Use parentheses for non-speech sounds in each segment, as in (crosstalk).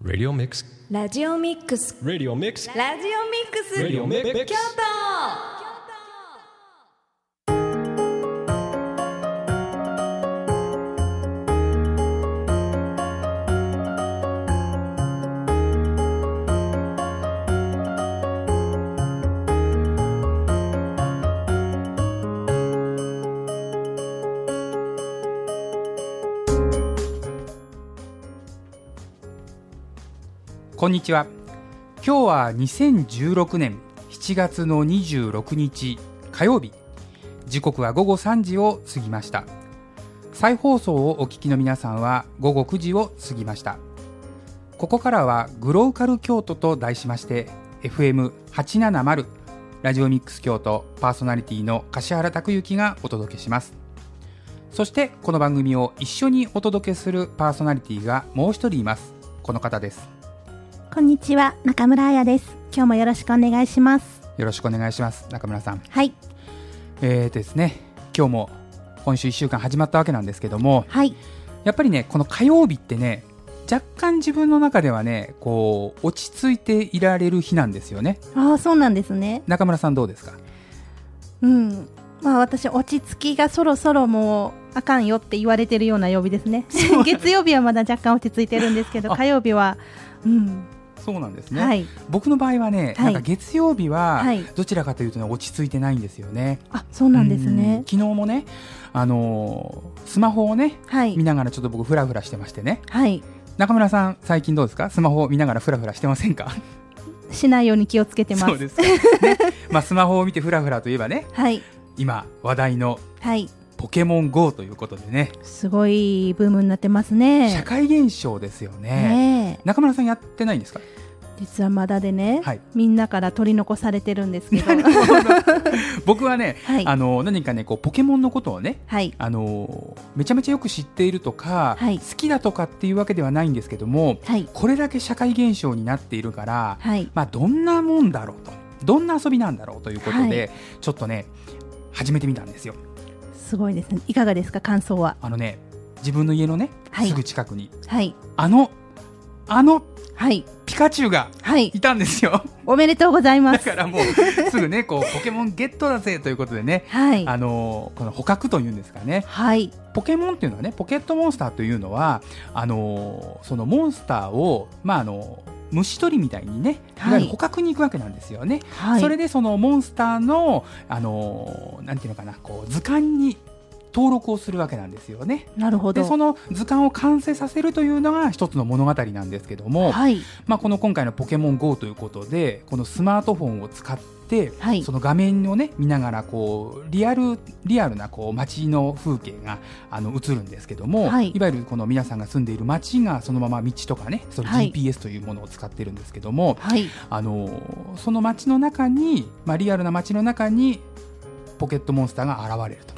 ラジオミックス。ラジオミックス。ラジオミックス。ラジ。こんにちは。今日は2016年7月の26日火曜日。時刻は午後3時を過ぎました。再放送をお聞きの皆さんは午後9時を過ぎました。ここからはグローカル京都と題しまして FM870 ラジオミックス京都パーソナリティの柏原拓之がお届けします。そしてこの番組を一緒にお届けするパーソナリティがもう一人います。この方です。こんにちは、中村彩です。今日もよろしくお願いします。よろしくお願いします。中村さん。はい、えーですね今日も今週1週間始まったわけなんですけどもはい、やっぱりねこの火曜日ってね若干自分の中ではねこう落ち着いていられる日なんですよね。ああ、そうなんですね。中村さんどうですか？うん、まあ私落ち着きがそろそろもうあかんよって言われてるような曜日ですね。月曜日はまだ若干落ち着いてるんですけど、あ火曜日は、うん、そうなんですね、はい、僕の場合はね、はい。なんか月曜日ははい。どちらかというと、ね、落ち着いてないんですよね。あ、そうなんですうん。ね。昨日もねあのースマホをねはい。見、ながらちょっと僕フラフラしてましてね。はい、中村さん最近どうですか？スマホを見ながらフラフラしてませんか？しないように気をつけてます。そうですか、ね。(laughs) まあ、スマホを見てフラフラといえばねはい、今話題のはい、ポケモン GO ということでね。すごいブームになってますね。社会現象ですよね。ねえ。中村さんやってないんですか？実はまだでね、はい。みんなから取り残されてるんですけど、(laughs) 僕はね、はい。あの何かねこうポケモンのことをねはい、あのめちゃめちゃよく知っているとか、はい。好きだとかっていうわけではないんですけどもはい、これだけ社会現象になっているから、はい、まあ、どんなもんだろうと。どんな遊びなんだろうということで、はい。ちょっとね始めてみたんですよ。すごいですね。いかがですか、感想は？あのね自分の家のね、はい。すぐ近くに。はい、あのあのはい、ピカチュウがはい、いたんですよ。おめでとうございます。だからもうすぐねこうポケモンゲットだぜということでね、はい、あのこの捕獲というんですかね。はい、ポケモンっていうのはねポケットモンスターというのはあのそのモンスターをまああの虫取りみたいにねい。わゆる捕獲に行くわけなんですよね、はい、それでそのモンスターのあのなんていうのかなこう図鑑に登録をするわけなんですよね。なるほど。でその図鑑を完成させるというのが一つの物語なんですけども、はい、まあ、この今回の「ポケモン GO」ということでこのスマートフォンを使って、はい。その画面をね見ながらこうリアルリアルなこう街の風景があの映るんですけども、はい。いわゆるこの皆さんが住んでいる街がそのまま道とかねそのはい。GPS というものを使ってるんですけども、はい、あのその街の中に、まあ、リアルな街の中にポケットモンスターが現れると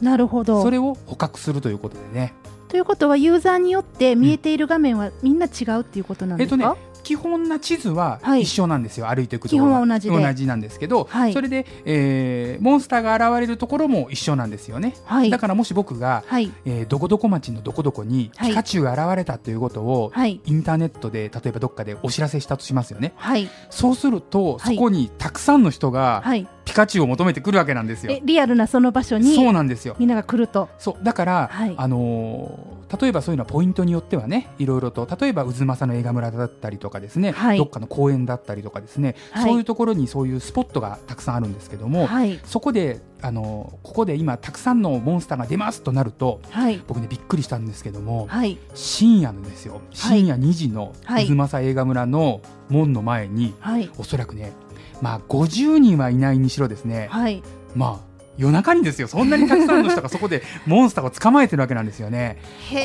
なるほど。それを捕獲するということでね。ということは、ユーザーによって見えている画面はみんな違うっていうことなんえっとねですか。基本な地図ははい。一緒なんですよ、歩いていくと基ころ本は同じで。同じなんですけど、はい。それで、えーモンスターが現れるところも一緒なんですよね、はい。だからもし僕が、はい、えーどこどこ町のどこどこにはい。ピカチュウが現れたということを、はい、インターネットで例えばどっかでお知らせしたとしますよね。はい、そうすると、はい。そこにたくさんの人がはい。ピカチュウを求めてくるわけなんですよ。え、リアルなその場所そうになんですよ。みんなが来ると。そうだから、はい。あのー例えばそういうのはポイントによってはねいろいろと例えば渦政の映画村だったりとかですね、はい。どっかの公園だったりとかですね、はい。そういうところにそういうスポットがたくさんあるんですけども、はい、そこで、あのーここで今たくさんのモンスターが出ますとなるとはい、僕ねびっくりしたんですけども、はい、深夜のですよ。深夜2時のはい。渦政映画村の門の前に、はい、おそらくねまあ50人はいないにしろですね、はい。まあ夜中にですよそんなにたくさんの人がそこで (laughs) モンスターを捕まえてるわけなんですよね。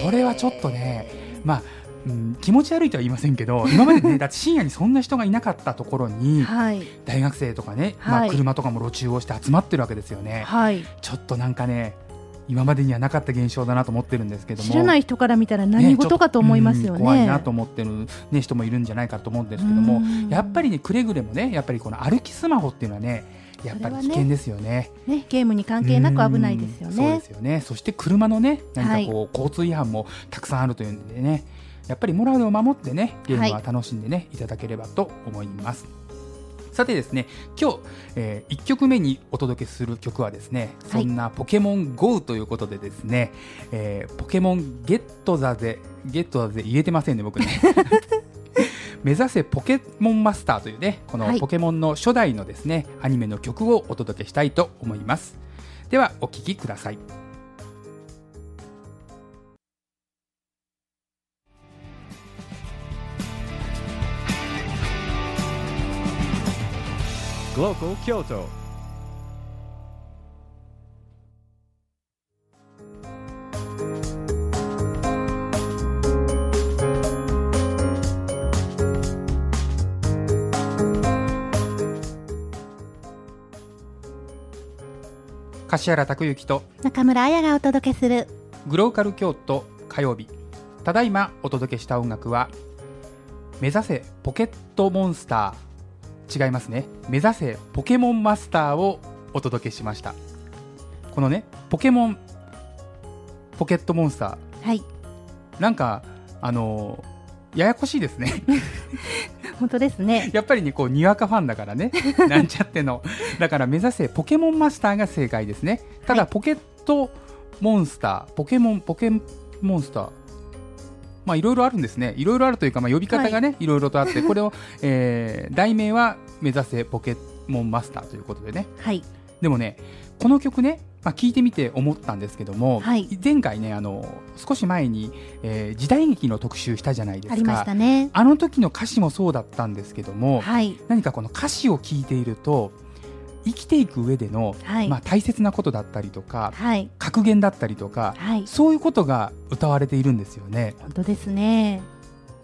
これはちょっとね、まあ、うん、気持ち悪いとは言いませんけど、(laughs) 今までね、だって深夜にそんな人がいなかったところに、はい、大学生とかね、まあ、はい車とかも路中をして集まってるわけですよね。はい。ちょっとなんかね、今までにはなかった現象だなと思ってるんですけども。知らない人から見たら何事かと思いますよね。ちょっとうん怖いなと思ってる、ね、人もいるんじゃないかと思うんですけどもうんやっぱりねくれぐれもねやっぱりこの歩きスマホっていうのはねやっぱり危険ですよね。ね、ゲームに関係なく危ないですようんそうでねす。よね。そして車のね、何はいかこう、交通違反もたくさんあるというんでね。やっぱりモラルを守ってねゲームは楽しんでね、い、ただければと思いますさてですね今日、え1曲目にお届けする曲はですね、はい。そんなポケモン GO ということでですね、えーポケモンゲットザゼゲットザゼ言えてませんね僕ね。(laughs) 目指せポケモンマスターというねこはい。のポケモンの初代のですね、アニメの曲をお届けしたいと思います。ではお聴きください Global Kyoto. 柏原拓之と中村彩がお届けするグローカル京都火曜日ただいまお届けした音楽は目指せポケットモンスター違いますね。目指せポケモンマスターをお届けしました。このねポケモンポケットモンスタはい。ーなんかあのーややこしいですね。(laughs) 本当ですね。(laughs) やっぱりねこうにわかファンだからね。(laughs) なんちゃっての。だから目指せポケモンマスターが正解ですね。ただ、はい。ポケットモンスターポケモンポケモンスターまあいろいろあるんですね。いろいろあるというか、まあ、呼び方がね、い、ろいろとあって (laughs) これを、えー題名は目指せポケモンマスターということでね。はい。でもねこの曲ね、まあ、聞いてみて思ったんですけども、はい。前回ねあの少し前に、えー時代劇の特集したじゃないですか。ありましたね。あの時の歌詞もそうだったんですけども、はい。何かこの歌詞を聞いていると生きていく上での、はい。まあ、大切なことだったりとかはい。格言だったりとかはい。そういうことが歌われているんですよね、本当ですね。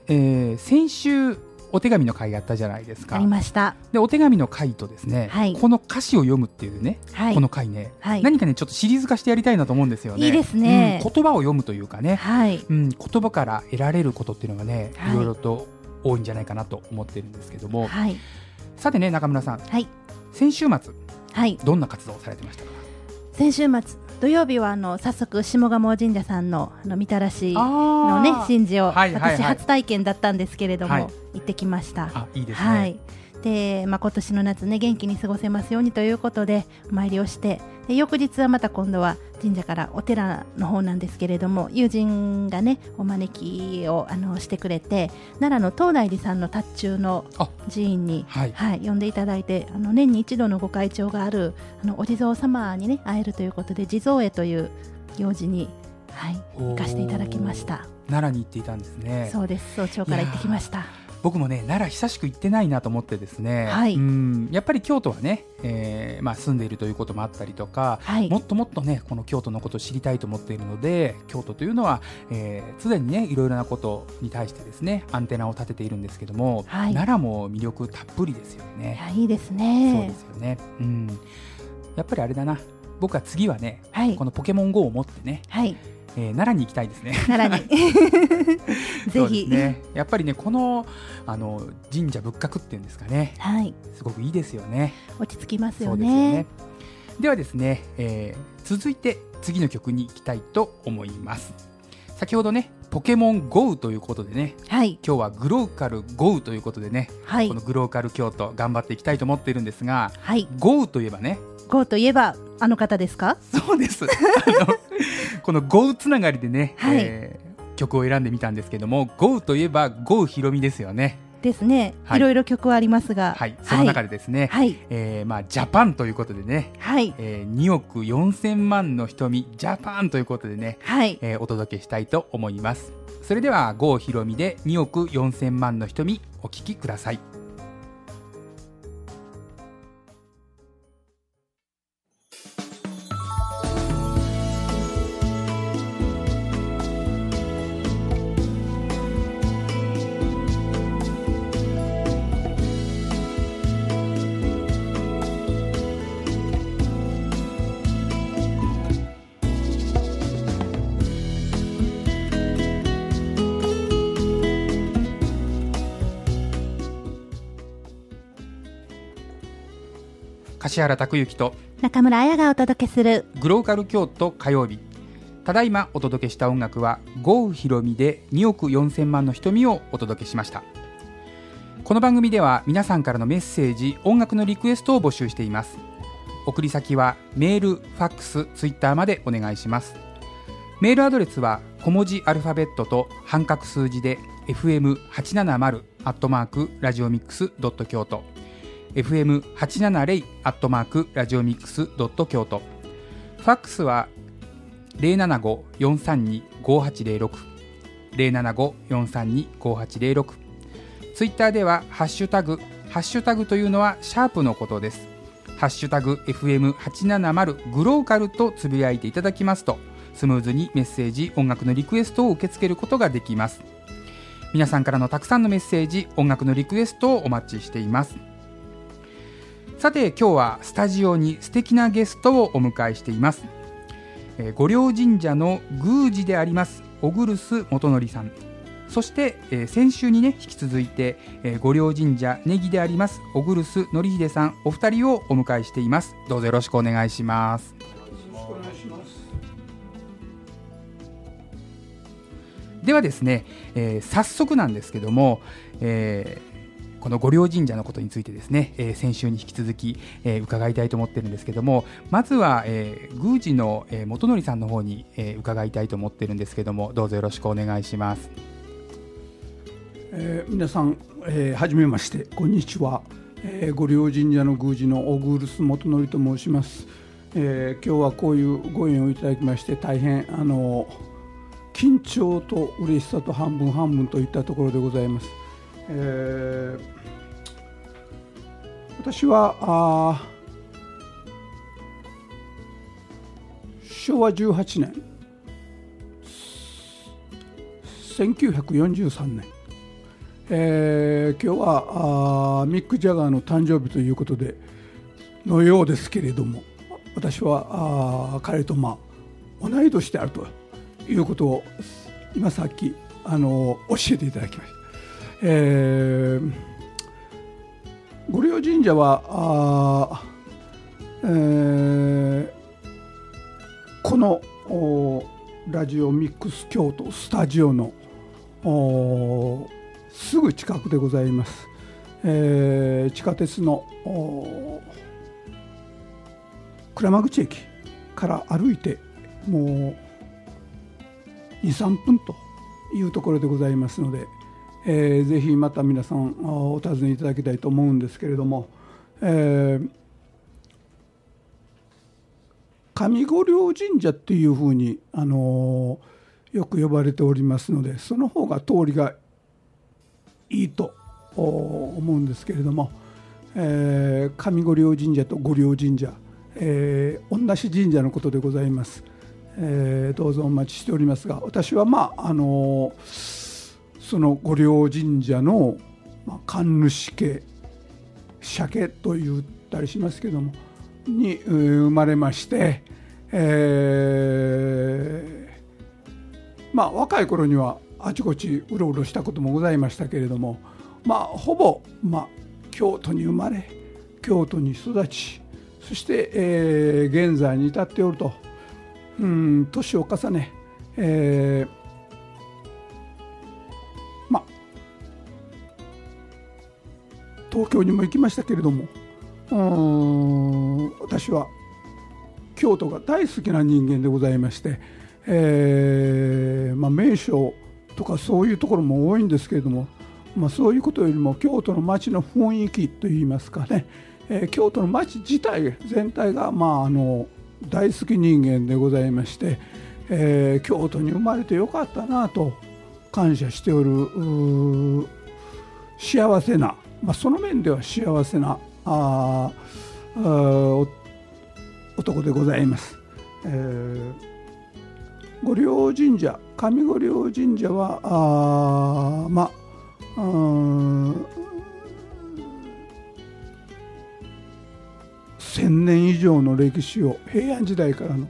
えー先週お手紙の回があったじゃないですか。ありました。でお手紙の回とですね、はい。この歌詞を読むっていうね、はい。この回ね、はい。何かねちょっとシリーズ化してやりたいなと思うんですよね。いいですね。うん言葉を読むというかね、はい。うん、言葉から得られることっていうのがね、はい。いろいろと多いんじゃないかなと思ってるんですけども、はい。さてね中村さん。はい先週末はい。どんな活動をされてましたか？先週末土曜日はあの早速下鴨神社さんのあのみたらしののね神事をはいはいはい。私初体験だったんですけれども、はい。行ってきました。あいいですね、はい。で、まあ、今年の夏ね元気に過ごせますようにということでお参りをしてで翌日はまた今度は神社からお寺の方なんですけれども友人がねお招きをあのしてくれて奈良の東大寺さんの達中のあ寺院にはい。はい、呼んでいただいてあの年に一度のご会長があるあのお地蔵様にね会えるということで地蔵絵という行事に、はい、行かせていただきました。奈良に行っていたんですね。そうです。早朝から行ってきました僕もね奈良久しく行ってないなと思ってですね、はい。うん。やっぱり京都はね、えーまあ、住んでいるということもあったりとか、はい。もっともっとねこの京都のことを知りたいと思っているので京都というのはえー常、にねいろいろなことに対してですねアンテナを立てているんですけども、はい。奈良も魅力たっぷりですよいね。やいいですそうねですよね、うん、やっぱりあれだな。僕は次はねはい。このポケモン GO を持ってね、はいえー奈良に行きたいですね。奈良に。(laughs) ぜひ、ね、やっぱりねこのあの神社仏閣っていうんですかね。はい。すごくいいですよね。落ち着きますよそうでね。はですね、えー続いて次の曲に行きたいと思います。先ほどねポケモン GO ということでねはい。今日はグローカル GO ということでね、はい。このグローカル京都頑張っていきたいと思っているんですがはい。GO といえばねゴーといえばあの方ですか？そうです。あの (laughs) この GO つながりでね、はい。えー曲を選んでみたんですけども GO といえば GO ひろみですよね。ですね、はい。い、ろいろ曲はありますが。はい。その中でですね、はい。えーまあジャパンということでねはい。えー2億4000万の瞳ジャパンということでね、はい。えーお届けしたいと思います。それでは郷ひろみで2億4000万の瞳お聞きください柏原拓之と中村彩がお届けするグローカル京都火曜日。ただいまお届けした音楽は豪雨ひろみで2億4000万の瞳をお届けしました。この番組では皆さんからのメッセージ音楽のリクエストを募集しています。送り先はメール、ファックス、ツイッターまでお願いします。メールアドレスは小文字アルファベットと半角数字で fm870 アットマークラジオミックスドット京都 fm870 アットマークラジオミックスドット京都。ファックスは075-432-5806 075-432-5806ツイッターではハッシュタグハッシュタグというのはシャープのことです。ハッシュタグ FM870 グローカルとつぶやいていただきますとスムーズにメッセージ音楽のリクエストを受け付けることができます。皆さんからのたくさんのメッセージ音楽のリクエストをお待ちしています。さて今日はスタジオに素敵なゲストをお迎えしています。えー御陵神社の宮司であります小栗須元則さん。そして、えー先週にね引き続いて、えー御陵神社ネギであります小栗須則秀さん。お二人をお迎えしています。どうぞよろしくお願いします。ではですね、えー早速なんですけども、えーこの御陵神社のことについてですね、えー先週に引き続き、えー伺いたいと思ってるんですけどもまずは、えー宮司の、えー元則さんの方に、えー伺いたいと思ってるんですけどもどうぞよろしくお願いします。えー皆さん、えーはじめましてこんにちは、えー、御陵神社の宮司の小栗須元則と申します、えー今日はこういうご縁をいただきまして大変あの緊張と嬉しさと半分半分といったところでございます、えー私はあ昭和18年1943年えー今日はあミック・ジャガーの誕生日ということでのようですけれども私はあ彼とまあ同い年であるということを今さっきあの教えていただきました。えー御陵神社は、えーこのラジオミックス京都スタジオのすぐ近くでございます、えー地下鉄の鞍馬口駅から歩いてもう23分というところでございますので、えーぜひまた皆さんお尋ねいただきたいと思うんですけれども、えー上五稜神社っていうふうに、あのーよく呼ばれておりますのでその方が通りがいいと思うんですけれども、えー上五稜神社と五稜神社、えー同じ神社のことでございます、えーどうぞお待ちしておりますが私はまああのーその御陵神社の、ま、神主家鮭と言ったりしますけどもに生まれまして、えーまあ、若い頃にはあちこちうろうろしたこともございましたけれども、まあ、ほぼ、まあ、京都に生まれ京都に育ちそして、えー現在に至っておるとうん年を重ね、えー東京にも行きましたけれどもうーん私は京都が大好きな人間でございまして、えーまあ、名所とかそういうところも多いんですけれども、まあ、そういうことよりも京都の街の雰囲気といいますかね、えー京都の街自体全体が、まあ、あの大好き人間でございまして、えー京都に生まれてよかったなと感謝しておる幸せな、まあ、その面では幸せなああ男でございます。えー御陵神社上御陵神社はあまあうん千年以上の歴史を平安時代からの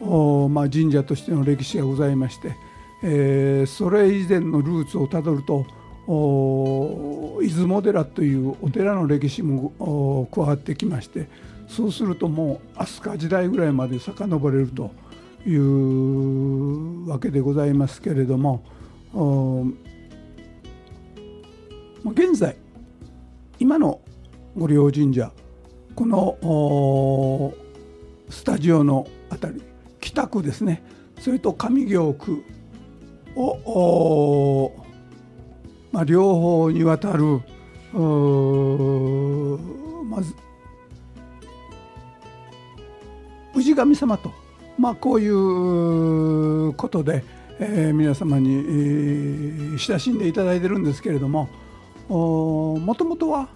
おまあ、神社としての歴史がございまして、えーそれ以前のルーツをたどると出雲寺というお寺の歴史も加わってきましてそうするともう飛鳥時代ぐらいまで遡れるというわけでございますけれども現在今の御陵神社このスタジオのあたり北区ですね。それと上京区をおまあ、両方にわたるまず氏神様と、まあ、こういうことで、えー皆様に、えー親しんでいただいてるんですけれどももともとは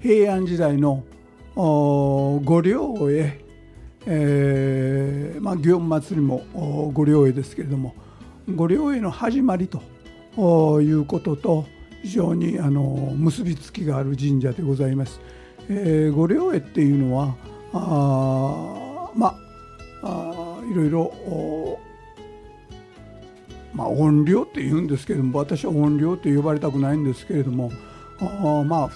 平安時代の御陵へ、えーまあ、祇園祭りも御陵へですけれども御陵への始まりということと非常にあの結びつきがある神社でございます。えー、御陵絵っていうのはあまああいろいろおまあ怨霊って言うんですけれども私は怨霊って呼ばれたくないんですけれどもあまあ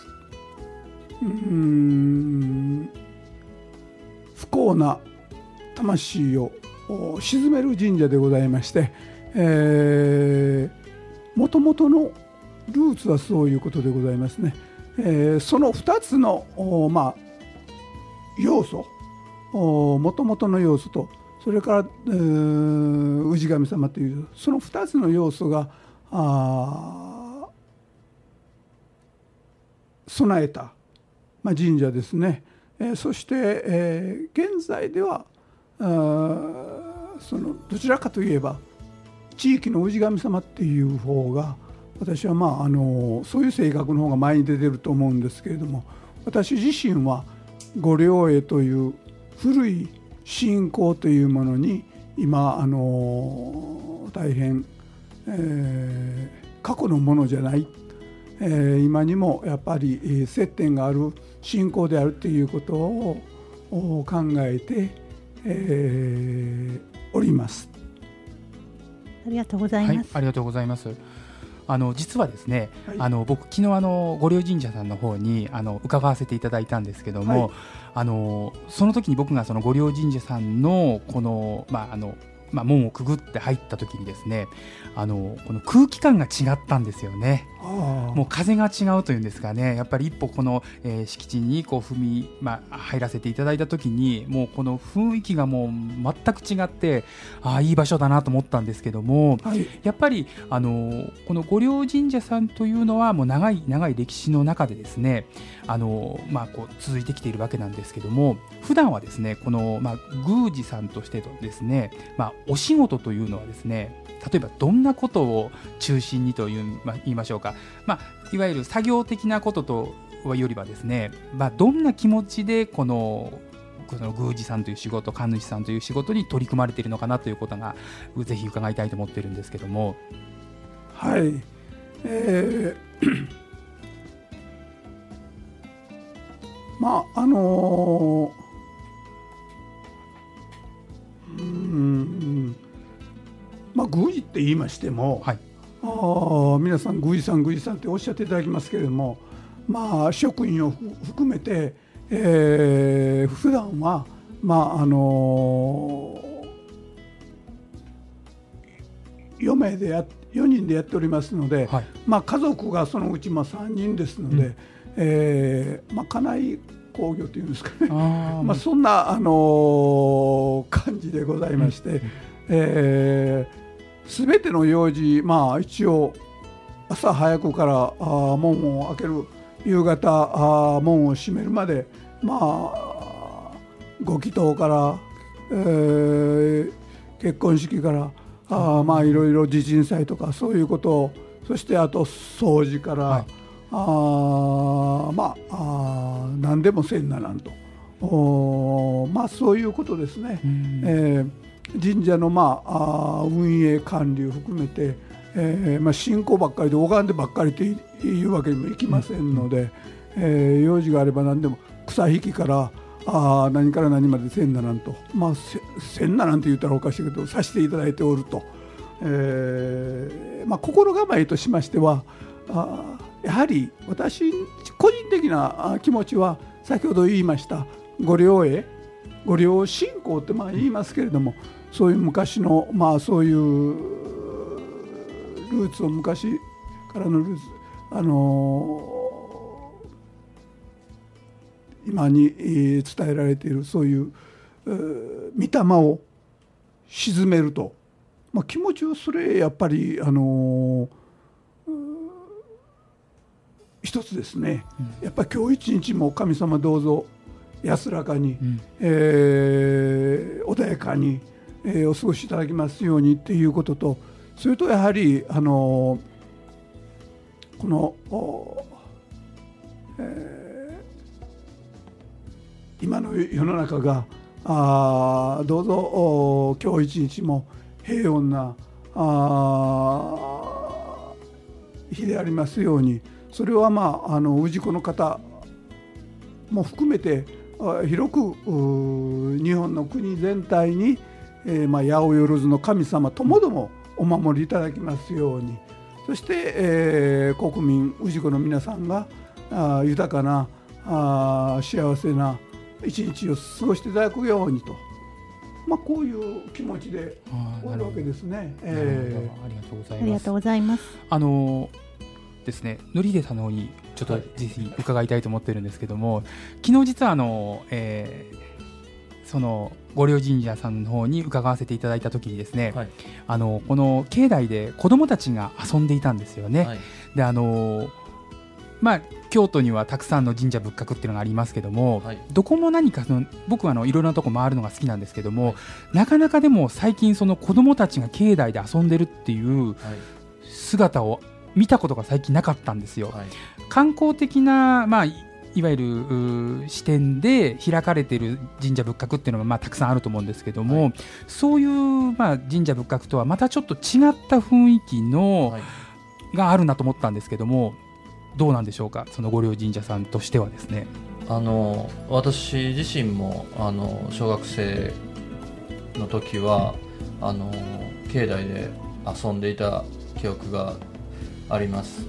うん不幸な魂をお鎮める神社でございましてもともとのルーツはそういうことでございますね。えーその2つのまあ要素もともとの要素とそれから、えー氏神様というその2つの要素が備えた、まあ、神社ですね。えーそして、えー現在ではそのどちらかといえば地域の氏神様っていう方が私はまああのそういう性格の方が前に出てると思うんですけれども私自身は御陵絵という古い信仰というものに今あの大変、えー過去のものじゃない、えー今にもやっぱりえー接点がある信仰であるということをお考えて、えーおります。ありがとうございます。、はいありがとうございます。あの実はですね、はい。あの僕昨日あの御陵神社さんの方にあの伺わせていただいたんですけども、はい。あのその時に僕がその御陵神社さんのこのまああのまあ門をくぐって入った時にですね、あのこの空気感が違ったんですよね。もう風が違うというんですかね、やっぱり一歩この、えー敷地にこう踏み、まあ、入らせていただいたときに、もうこの雰囲気がもう全く違って、ああ、いい場所だなと思ったんですけども、はい。やっぱりあのこの御陵神社さんというのは、もう長い長い歴史の中でですね、あのまあ、こう続いてきているわけなんですけども、普段はですね、この、まあ、宮司さんとしてのですね、まあ、お仕事というのはですね、例えばどんなことを中心にという、まあ、言いましょうか、まあ、いわゆる作業的なこととはよりはですね、まあ、どんな気持ちでこのこの宮司さんという仕事神主さんという仕事に取り組まれているのかなということがぜひ伺いたいと思ってるんですけども。はい、えーまああのーまあ宮司って言いましても、はい。あー皆さん宮司さん宮司さんっておっしゃっていただきますけれどもまあ職員をふ含めて、えー普段はまああのー4名でや4人でやっておりますので、はい。まあ、家族がそのうちまあ3人ですので、うん。えーまあ、家内工業というんですかね、あ (laughs) まあ、そんな、あのー感じでございまして、すべ、ての用事、まあ、一応朝早くからあー門を開ける夕方あー門を閉めるまで、まあ、ご祈祷から、えー結婚式からあーまあいろいろ地震祭とかそういうことをそしてあと掃除から、はい。あーまああー何でもせんならんと。おーまあそういうことですね。うん。えー神社の、まあ、あー運営管理を含めて、えーまあ、信仰ばっかりで拝んでばっかりというわけにもいきませんので、えー用事があれば何でも草引きからあー何から何までせんならんと、まあ、せせんならんと言ったらおかしいけどさせていただいておると、えーまあ、心構えとしましてはあーやはり私個人的なあ気持ちは先ほど言いました御陵へ御陵信仰ってまあ言いますけれどもそういう昔のまあそういうルーツを昔からのルーツあの今にえー伝えられているそういうえー御霊を沈めると、まあ、気持ちをそれやっぱりあのうん一つですね、やっぱり今日一日も神様どうぞ安らかに、ん。えー穏やかに、えーお過ごしいただきますようにっていうこととそれとやはりあのこの、えー今の世の中があどうぞ今日一日も平穏なあ日でありますようにそれはまああの氏子の方も含めて広く日本の国全体に、えーまあ、八百万の神様ともどもお守りいただきますように。そして、えー国民氏子の皆さんがあー豊かなあー幸せな一日を過ごしていただくようにと、まあ、こういう気持ちで終わるわけですね。えありがとうございます。ありがとうございます。あのですね、のりでさんの方にちょっとはい。ぜひ伺いたいと思ってるんですけども、昨日実はあの、えーその御陵神社さんの方に伺わせていただいた時にですね、はい。あのこの境内で子どもたちが遊んでいたんですよね。はい。であのまあ京都にはたくさんの神社仏閣っていうのがありますけども、はい。どこも何かその僕はあのいろいろなとこ回るのが好きなんですけども、なかなかでも最近その子どもたちが境内で遊んでるっていうはい。姿を見たことが最近なかったんですよ。はい。観光的な、まあ、いいわゆる視点で開かれている神社仏閣っていうのはまあたくさんあると思うんですけども、はい。そういう、まあ、神社仏閣とはまたちょっと違った雰囲気の、はい。があるなと思ったんですけどもどうなんでしょうか？その御陵神社さんとしてはですね。あの私自身もあの小学生の時はあの境内で遊んでいた記憶があります。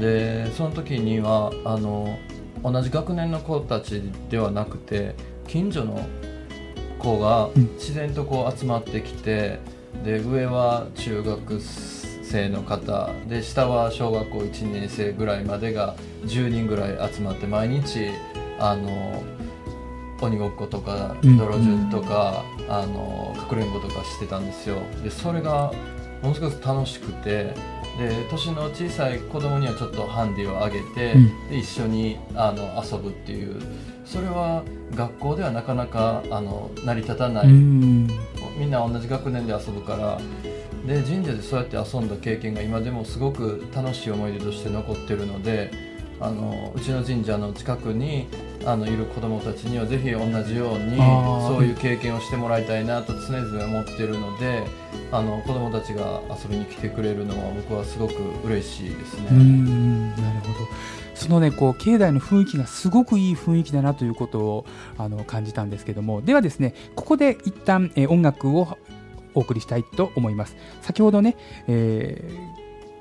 でその時にはあの同じ学年の子たちではなくて近所の子がうん。自然とこう集まってきてで上は中学生の方で下は小学校1年生ぐらいまでが10人ぐらい集まって毎日あの鬼ごっことかうん泥順とか、あのかくれんぼとかしてたんですよ。でそれがものすごく楽しくてで年の小さい子供にはちょっとハンディをあげて、うん。で一緒にあの遊ぶっていう。それは学校ではなかなかあの成り立たない、うん。みんな同じ学年で遊ぶから。で神社でそうやって遊んだ経験が今でもすごく楽しい思い出として残ってるのであのうちの神社の近くにあのいる子どもたちにはぜひ同じようにそういう経験をしてもらいたいなと常々思ってるのであの子どもたちが遊びに来てくれるのは僕はすごく嬉しいですね。うんなるほど。そのねこう境内の雰囲気がすごくいい雰囲気だなということをあの感じたんですけども。ではですねここで一旦、えー音楽をお送りしたいと思います。先ほどね、え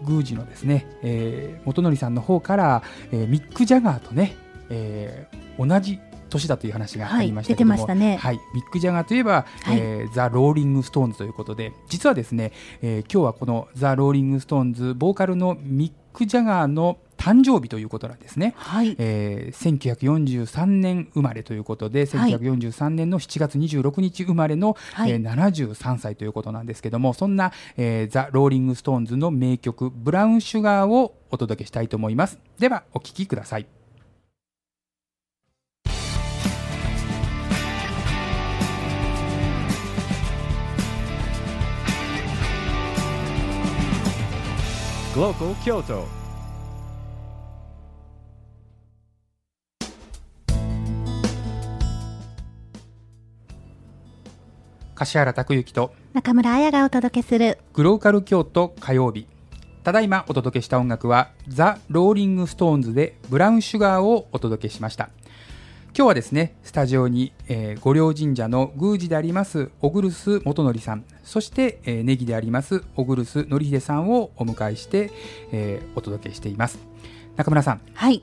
ー、宮司のですね、えー元則さんの方から、えーミック・ジャガーとね、えー同じ年だという話がありましたけども、はいね。はい、ミック・ジャガーといえば、はい。えーザ・ローリング・ストーンズということで実はですね、えー今日はこのザ・ローリング・ストーンズボーカルのミック・ジャガーの誕生日ということなんですね。はい。えー1943年生まれということで、はい。1943年の7月26日生まれの、はい。えー73歳ということなんですけどもそんな、えーザ・ローリング・ストーンズの名曲「ブラウン・シュガー」をお届けしたいと思います。ではお聴きください Glocal Kyoto. 柏原拓之と中村彩がお届けするグローカル京都火曜日。ただいまお届けした音楽はザ・ローリング・ストーンズでブラウン・シュガーをお届けしました。今日はですねスタジオに、えー、御霊神社の宮司であります小栗栖元則さんそして、えー、禰宜であります小栗栖則秀さんをお迎えして、えーお届けしています中村さんはい。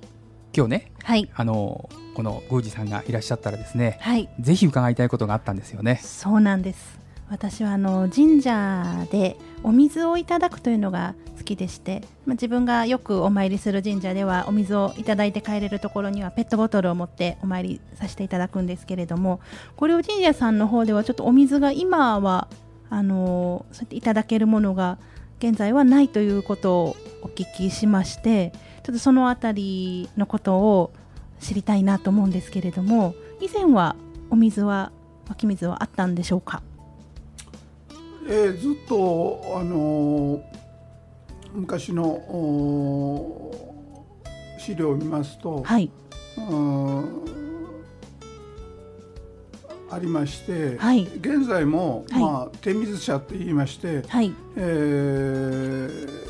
今日ねはい。あのこの宮司さんがいらっしゃったらですねはい。ぜひ伺いたいことがあったんですよねそうなんです。私はあの神社でお水をいただくというのが好きでして、まあ、自分がよくお参りする神社ではお水をいただいて帰れるところにはペットボトルを持ってお参りさせていただくんですけれどもご両神社さんの方ではちょっとお水が今はあのそうやっていただけるものが現在はないということをお聞きしましてちょっとそのあたりのことを知りたいなと思うんですけれども以前はお水は湧き水はあったんでしょうか？えーずっと、あのー昔の資料を見ますと、はい、うんありまして、はい。現在も、はい。まあ、手水車って言いまして、はい、えー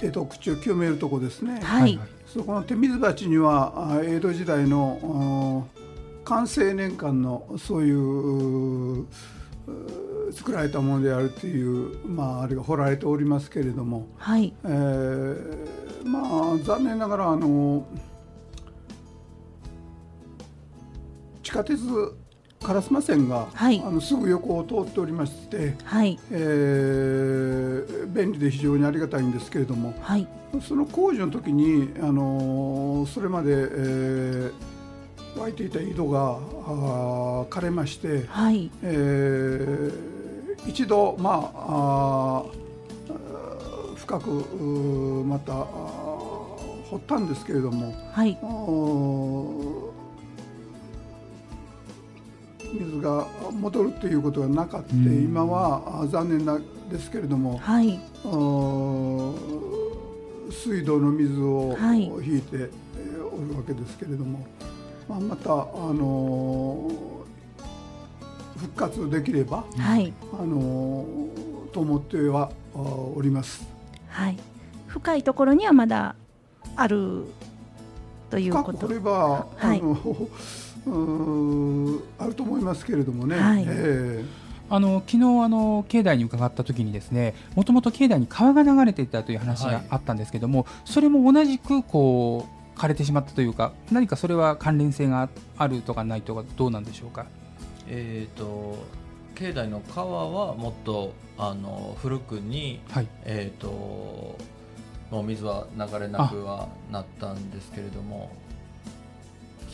手と口を清めるとこですね、はい、そこの手水鉢にはあ江戸時代のあ寛政年間のそういうう作られたものであるという、まあ、あれが掘られておりますけれども、はい、えーまあ残念ながらあの地下鉄烏丸線が、はい。あのすぐ横を通っておりまして、はい、えー便利で非常にありがたいんですけれどもはい、その工事の時に、あのそれまで、えー湧いていた井戸が枯れまして、はい、えー一度、まあ、あー深くまた掘ったんですけれどもはい、水が戻るということがなかった、うん。今はあ残念なんですけれども、はい、水道の水をはい。引いて、えーおるわけですけれども、まあ、また、あのー復活できれば、はい、あのーと思ってはおります。はい、深いところにはまだあるということ。深く掘れば、はい。あのあると思いますけれどもね。はい。えあの昨日あの境内に伺った時にですねもともと境内に川が流れていたという話はい。があったんですけども、それも同じくこう枯れてしまったというか何かそれは関連性があるとかないとかどうなんでしょうか？えー、と境内の川はもっとあの古くに、はい。えー、ともう水は流れなくはなったんですけれども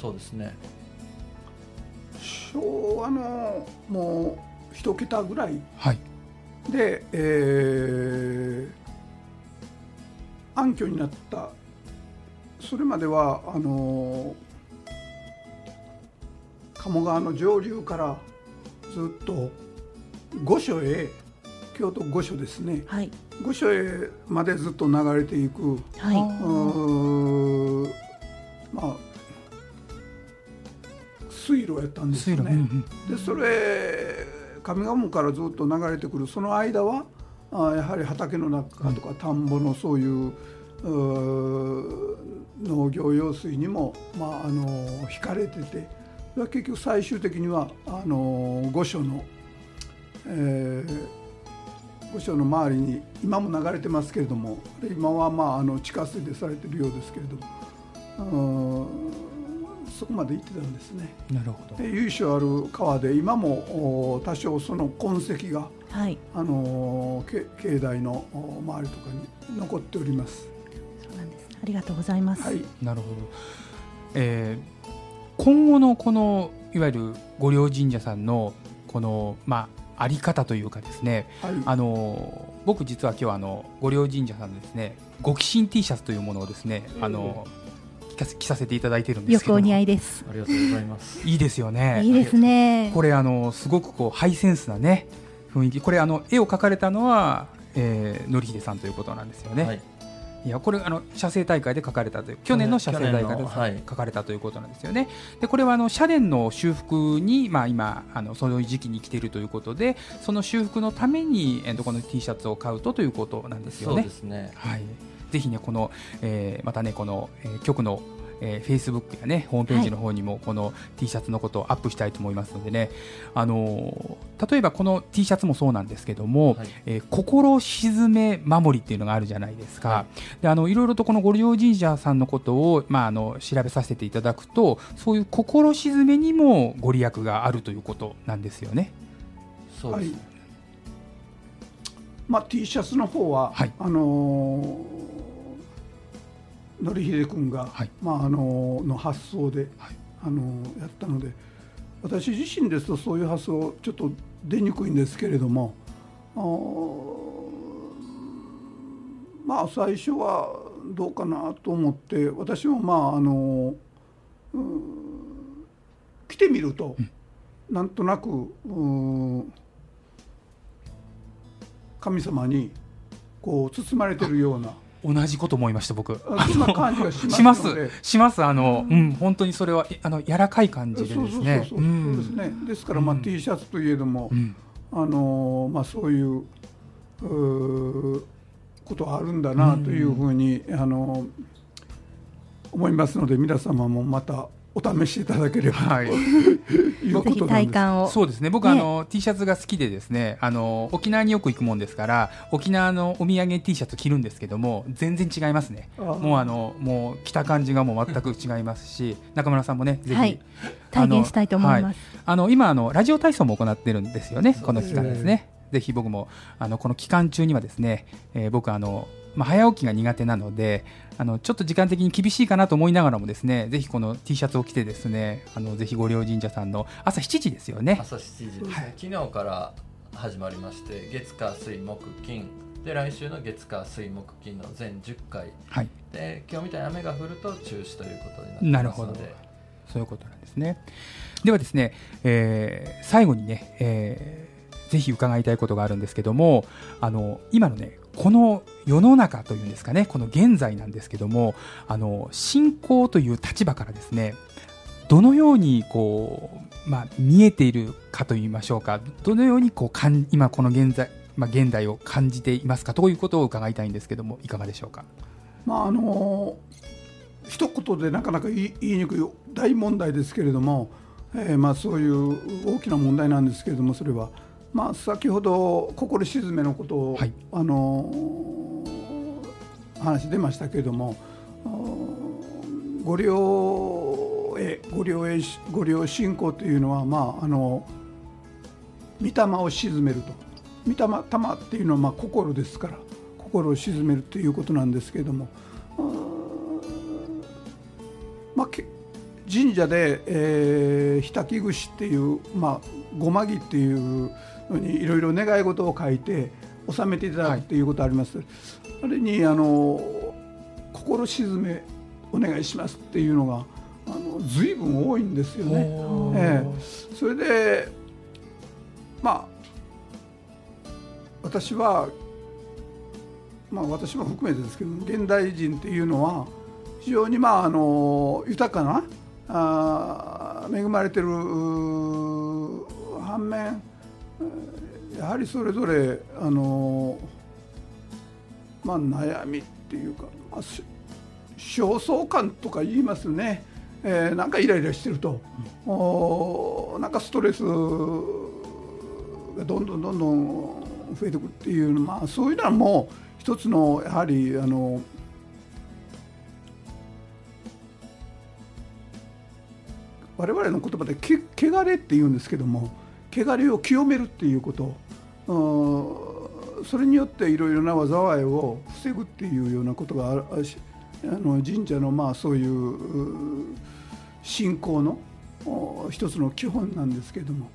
そうですね。ー昭和のもう一桁ぐらい。はい。で、えー暗渠になった。それまではあの鴨川の上流からずっと御所へ京都御所ですね。はい、御所へまでずっと流れていく。はい。うーん。まあ水路やったんですよね。うんうん。でそれ上賀茂からずっと流れてくるその間はあやはり畑の中とか田んぼのそういううー農業用水にも、まあ、あの引かれてて結局最終的にはあの御所の、えー御所の周りに今も流れてますけれどもで今は、まあ、あの地下水でされてるようですけれどもそこまで行ってたんですね。なるほどで由緒ある川で今もお多少その痕跡が、はい、あの境内のお周りとかに残っております。そうなんです。ありがとうございます。はい、なるほど、えー今後のこのいわゆる御陵神社さんのこのまああり方というかですねはい、あの僕実は今日あの御陵神社さんのですねご寄進 T シャツというものをですね、あの着かせ着させていただいてるんですけどよくお似合いです。ありがとうございます。(laughs) いいですよね。いいですね。これあのすごくこうハイセンスなね雰囲気。これあの絵を描かれたのは、えー、のりひでさんということなんですよね、はい。いやこれあの写生大会で書かれたという去年の写生大会で書かれたということなんですよね。でこれはあの社殿の修復に、まあ、今あのそういう時期に来ているということでその修復のために、えーとこの T シャツを買うとということなんですよね。そうで。すね。はい、ぜひねこの、えーまたねこの、えー局のえー、Facebook やねホームページの方にもこの T シャツのことをアップしたいと思いますのでね、あのー例えばこの T シャツもそうなんですけども、はい。えー心鎮め守りっていうのがあるじゃないですか、はであのいろいろとこの御陵神社さんのことを、まあ、あの調べさせていただくとそういう心鎮めにもご利益があるということなんですよね。そうです、はい。まあ、T シャツの方は、はい。あのー、のりひで君が、はい。まああのーの発想で、はい。あのーやったので私自身ですとそういう発想ちょっと出にくいんですけれどもまあ最初はどうかなと思って私もまああのーうん来てみると、なんとなくうん神様にこう包まれてるような同じこと思いました僕。しますしますので。しますあの、うん、本当にそれはえあの柔らかい感じでそうそうそうですねですね。ですからまあうん。T シャツといえども、うん。あのーまあそういううーことはあるんだなというふうに、あのー思いますので皆様もまたお試しいただければはい。という。(laughs) 体感を。そうですね。僕、ねあの T シャツが好きでですねあの沖縄によく行くもんですから沖縄のお土産 T シャツ着るんですけども全然違いますね。もうあのもう着た感じがもう全く違いますし中村さんもねぜひ、はい。体現したいと思います。あの今あのラジオ体操も行ってるんですよねこの期間ですね、ぜひ僕もあのこの期間中にはですね、えー僕あのまあ、早起きが苦手なのであのちょっと時間的に厳しいかなと思いながらもですねぜひこの T シャツを着てですねあのぜひ御陵神社さんの朝7時ですよね。朝7時ですね、はい。昨日から始まりまして月火水木金。で来週の月火水木金の全10回。はい。で今日みたいに雨が降ると中止ということになってなるほど。ますのでそういうことなんですね。ではですね、えー最後にね、えーぜひ伺いたいことがあるんですけども、あの今のね、この世の中というんですかね、この現在なんですけども、あの信仰という立場からですね、どのようにこう、まあ、見えているかといいましょうか、どのようにこうかん今この現在、まあ、現代を感じていますかということを伺いたいんですけども、いかがでしょうか？まああの一言でなかなか言いにくい大問題ですけれども、えーまあ、そういう大きな問題なんですけれどもそれは、まあ、先ほど心静めのことを、はい。あの話出ましたけれどもあー御陵へ御陵へ御陵信仰というのは、まあ、あの御霊を鎮めると。御霊玉っていうのはまあ心ですから心を鎮めるということなんですけれどもまあ、け神社で、えー、ひたき串っていう、まあ、ごまぎっていうのにいろいろ願い事を書いて納めていただくっていうことあります、あれにあの心鎮めお願いしますっていうのがあの随分多いんですよね。ええ。それでまあ私はまあ私も含めてですけど現代人っていうのは非常にまああの豊かなあー恵まれてる反面えーやはりそれぞれあのまあ悩みっていうか、まあ、し焦燥感とか言いますね、えーなんかイライラしてると、おーなんかストレスがどんどんどんどん増えてくるっていうの。まあそういうのはもう一つのやはりあの我々の言葉でけ「汚れ」って言うんですけども汚れを清めるっていうこと。それによっていろいろな災いを防ぐっていうようなことがあの神社のまあそういう信仰の一つの基本なんですけれども。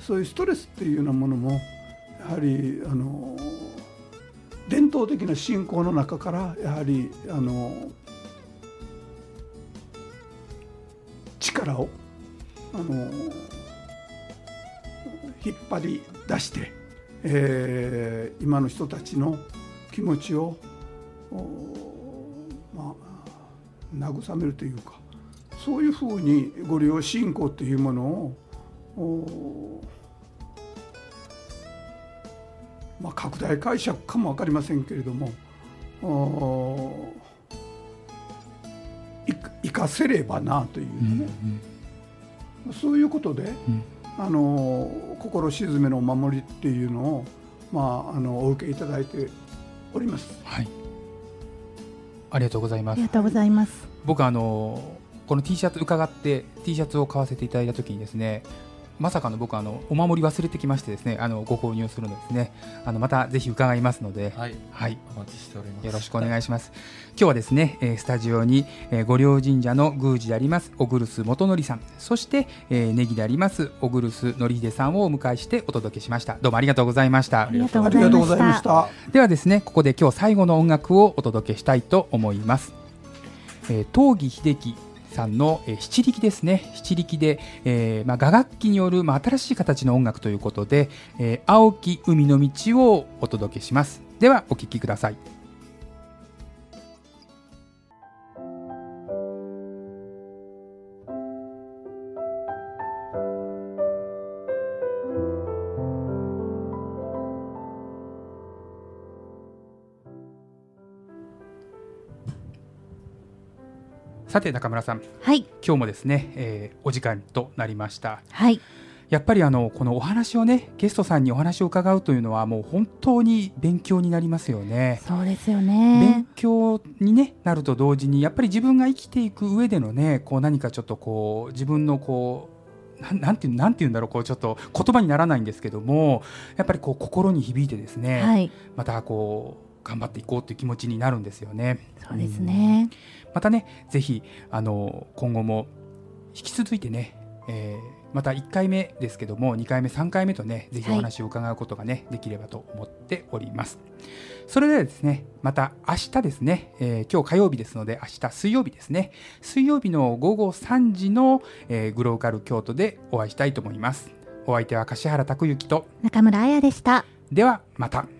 そういうストレスっていうようなものもやはりあの伝統的な信仰の中からやはりあの力をあの引っ張り出して、えー今の人たちの気持ちをおまあ慰めるというかそういうふうにご利用信仰というものをおまあ、拡大解釈かも分かりませんけれども生かせればなといううんね、そういうことで、うんあの心静めのお守りっていうのを、まあ、あのお受けいただいております。はい。ありがとうございますありが。とうございます。僕あのこの T シャツ伺って T シャツを買わせていただいた時にですねまさかの僕あのお守り忘れてきましてですねあのご購入するのですねあのまたぜひ伺いますので、はいはい、お待ちしておりますよろしくお願いします。今日はですね、えースタジオに、えー、御陵神社の宮司であります小栗元則さん、そして、えー、ネギであります小栗則秀さんをお迎えしてお届けしました。どうもありがとうございましたあ。りがとうあございました。ではですね、ここで今日最後の音楽をお届けしたいと思います。えー、東儀秀樹さんの、えー七力ですね。七力で、えーまあ、雅楽器による、まあ、新しい形の音楽ということで、えー青き海の道をお届けします。では、お聴きください。さて中村さん。はい。今日もですね、えーお時間となりました。はい。やっぱりあのこのお話をねゲストさんにお話を伺うというのはもう本当に勉強になりますよね。そうですよ勉ね強に、ね、なると同時にやっぱり自分が生きていく上でのねこう何かちょっとこう自分のこうなんなんていうなんていうんだろうこうちょっと言葉にならないんですけどもやっぱりこう心に響いてですね、はい。またこう頑張っていこうという気持ちになるんですよね。そうですねまたね、ぜひあの今後も引き続いてね、えーまた1回目ですけども、2回目、3回目とね、ぜひお話を伺うことがね、できればと思っております。それではですね、また明日ですね、えー今日火曜日ですので、明日水曜日ですね、水曜日の午後3時の、えーグローカル京都でお会いしたいと思います。お相手は柏原拓之と、中村彩でしたではまた。